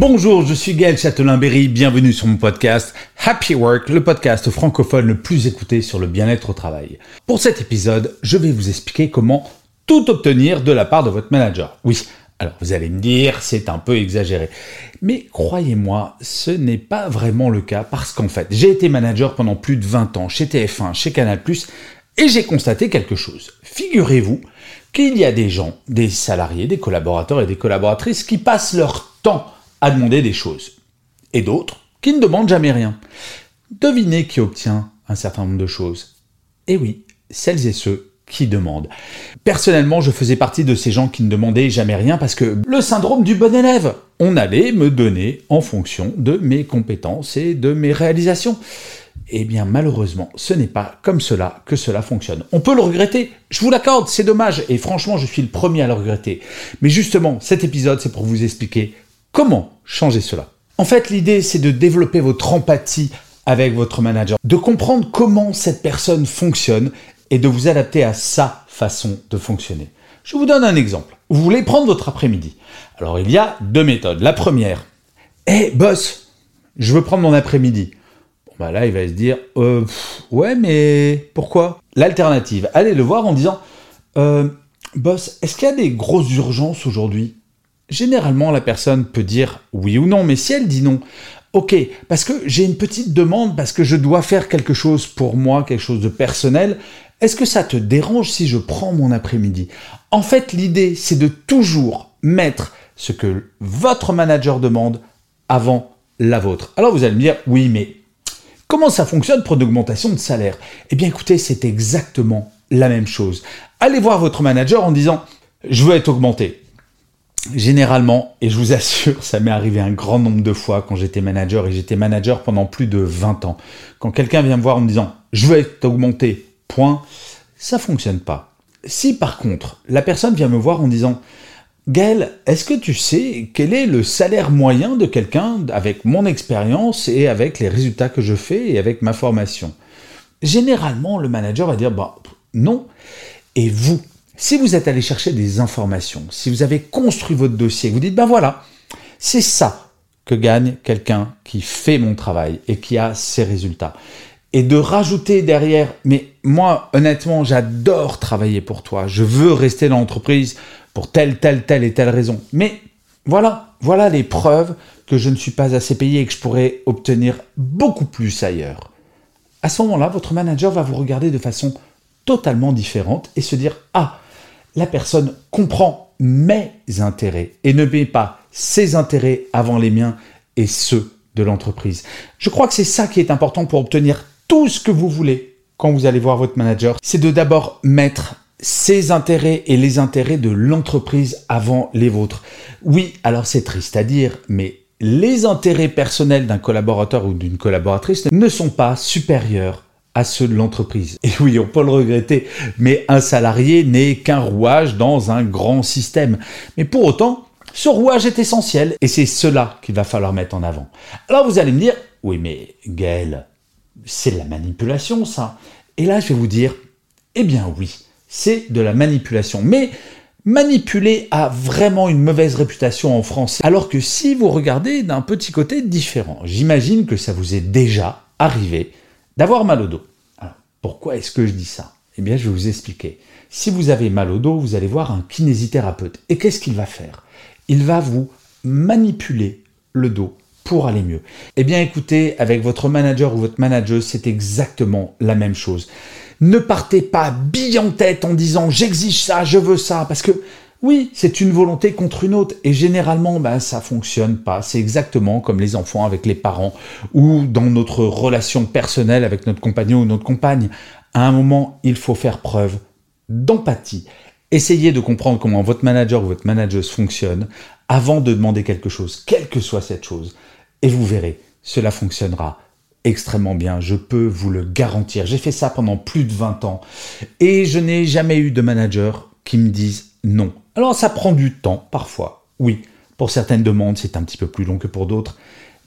Bonjour, je suis Gaël Châtelain-Berry, bienvenue sur mon podcast Happy Work, le podcast francophone le plus écouté sur le bien-être au travail. Pour cet épisode, je vais vous expliquer comment tout obtenir de la part de votre manager. Oui, alors vous allez me dire, c'est un peu exagéré. Mais croyez-moi, ce n'est pas vraiment le cas parce qu'en fait, j'ai été manager pendant plus de 20 ans chez TF1, chez Canal+, et j'ai constaté quelque chose. Figurez-vous qu'il y a des gens, des salariés, des collaborateurs et des collaboratrices qui passent leur temps à demander des choses. Et d'autres qui ne demandent jamais rien. Devinez qui obtient un certain nombre de choses. Eh oui, celles et ceux qui demandent. Personnellement, je faisais partie de ces gens qui ne demandaient jamais rien parce que le syndrome du bon élève, on allait me donner en fonction de mes compétences et de mes réalisations. Eh bien, malheureusement, ce n'est pas comme cela que cela fonctionne. On peut le regretter, je vous l'accorde, c'est dommage, et franchement, je suis le premier à le regretter. Mais justement, cet épisode, c'est pour vous expliquer Comment changer cela? En fait, l'idée, c'est de développer votre empathie avec votre manager, de comprendre comment cette personne fonctionne et de vous adapter à sa façon de fonctionner. Je vous donne un exemple. Vous voulez prendre votre après-midi. Alors, il y a deux méthodes. La première, hé, boss, je veux prendre mon après-midi. Bon, bah là, il va se dire, euh, ouais, mais pourquoi? L'alternative, allez le voir en disant, euh, boss, est-ce qu'il y a des grosses urgences aujourd'hui? Généralement, la personne peut dire oui ou non, mais si elle dit non, ok, parce que j'ai une petite demande, parce que je dois faire quelque chose pour moi, quelque chose de personnel, est-ce que ça te dérange si je prends mon après-midi? En fait, l'idée, c'est de toujours mettre ce que votre manager demande avant la vôtre. Alors vous allez me dire, oui, mais comment ça fonctionne pour une augmentation de salaire? Eh bien écoutez, c'est exactement la même chose. Allez voir votre manager en disant, je veux être augmenté généralement, et je vous assure, ça m'est arrivé un grand nombre de fois quand j'étais manager, et j'étais manager pendant plus de 20 ans. Quand quelqu'un vient me voir en me disant « je veux être augmenté, point », ça fonctionne pas. Si par contre, la personne vient me voir en disant « Gaël, est-ce que tu sais quel est le salaire moyen de quelqu'un avec mon expérience et avec les résultats que je fais et avec ma formation ?» Généralement, le manager va dire bah, non ». Et vous, si vous êtes allé chercher des informations, si vous avez construit votre dossier, vous dites, ben voilà, c'est ça que gagne quelqu'un qui fait mon travail et qui a ses résultats. Et de rajouter derrière, mais moi, honnêtement, j'adore travailler pour toi, je veux rester dans l'entreprise pour telle, telle, telle et telle raison. Mais voilà, voilà les preuves que je ne suis pas assez payé et que je pourrais obtenir beaucoup plus ailleurs. À ce moment-là, votre manager va vous regarder de façon totalement différente et se dire, ah, la personne comprend mes intérêts et ne met pas ses intérêts avant les miens et ceux de l'entreprise. Je crois que c'est ça qui est important pour obtenir tout ce que vous voulez quand vous allez voir votre manager. C'est de d'abord mettre ses intérêts et les intérêts de l'entreprise avant les vôtres. Oui, alors c'est triste à dire, mais les intérêts personnels d'un collaborateur ou d'une collaboratrice ne sont pas supérieurs à ceux de l'entreprise. Et oui, on peut le regretter, mais un salarié n'est qu'un rouage dans un grand système. Mais pour autant, ce rouage est essentiel et c'est cela qu'il va falloir mettre en avant. Alors vous allez me dire, oui mais Gaël, c'est de la manipulation ça. Et là je vais vous dire, eh bien oui, c'est de la manipulation. Mais manipuler a vraiment une mauvaise réputation en France. Alors que si vous regardez d'un petit côté différent, j'imagine que ça vous est déjà arrivé d'avoir mal au dos. Alors, pourquoi est-ce que je dis ça? Eh bien, je vais vous expliquer. Si vous avez mal au dos, vous allez voir un kinésithérapeute. Et qu'est-ce qu'il va faire? Il va vous manipuler le dos pour aller mieux. Eh bien, écoutez, avec votre manager ou votre manager, c'est exactement la même chose. Ne partez pas bille en tête en disant j'exige ça, je veux ça, parce que Oui, c'est une volonté contre une autre et généralement ben, ça fonctionne pas. C'est exactement comme les enfants avec les parents ou dans notre relation personnelle avec notre compagnon ou notre compagne. À un moment, il faut faire preuve d'empathie. Essayez de comprendre comment votre manager ou votre manageuse fonctionne avant de demander quelque chose, quelle que soit cette chose. Et vous verrez, cela fonctionnera extrêmement bien, je peux vous le garantir. J'ai fait ça pendant plus de 20 ans et je n'ai jamais eu de manager qui me dise non. Alors ça prend du temps parfois, oui. Pour certaines demandes, c'est un petit peu plus long que pour d'autres,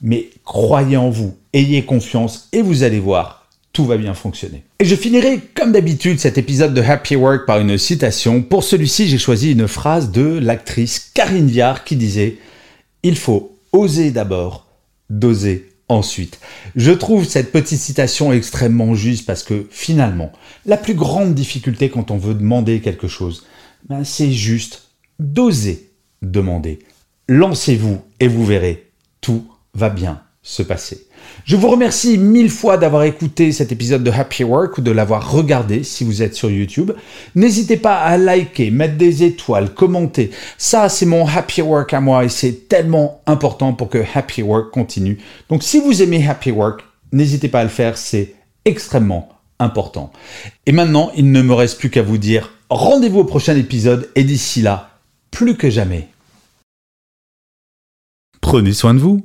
mais croyez en vous, ayez confiance et vous allez voir, tout va bien fonctionner. Et je finirai comme d'habitude cet épisode de Happy Work par une citation. Pour celui-ci, j'ai choisi une phrase de l'actrice Karine Viard qui disait ⁇ Il faut oser d'abord, doser ensuite. Je trouve cette petite citation extrêmement juste parce que finalement, la plus grande difficulté quand on veut demander quelque chose, ben, c'est juste d'oser demander. Lancez-vous et vous verrez, tout va bien se passer. Je vous remercie mille fois d'avoir écouté cet épisode de Happy Work ou de l'avoir regardé si vous êtes sur YouTube. N'hésitez pas à liker, mettre des étoiles, commenter. Ça, c'est mon Happy Work à moi et c'est tellement important pour que Happy Work continue. Donc si vous aimez Happy Work, n'hésitez pas à le faire, c'est extrêmement important. Et maintenant, il ne me reste plus qu'à vous dire rendez-vous au prochain épisode et d'ici là, plus que jamais. Prenez soin de vous.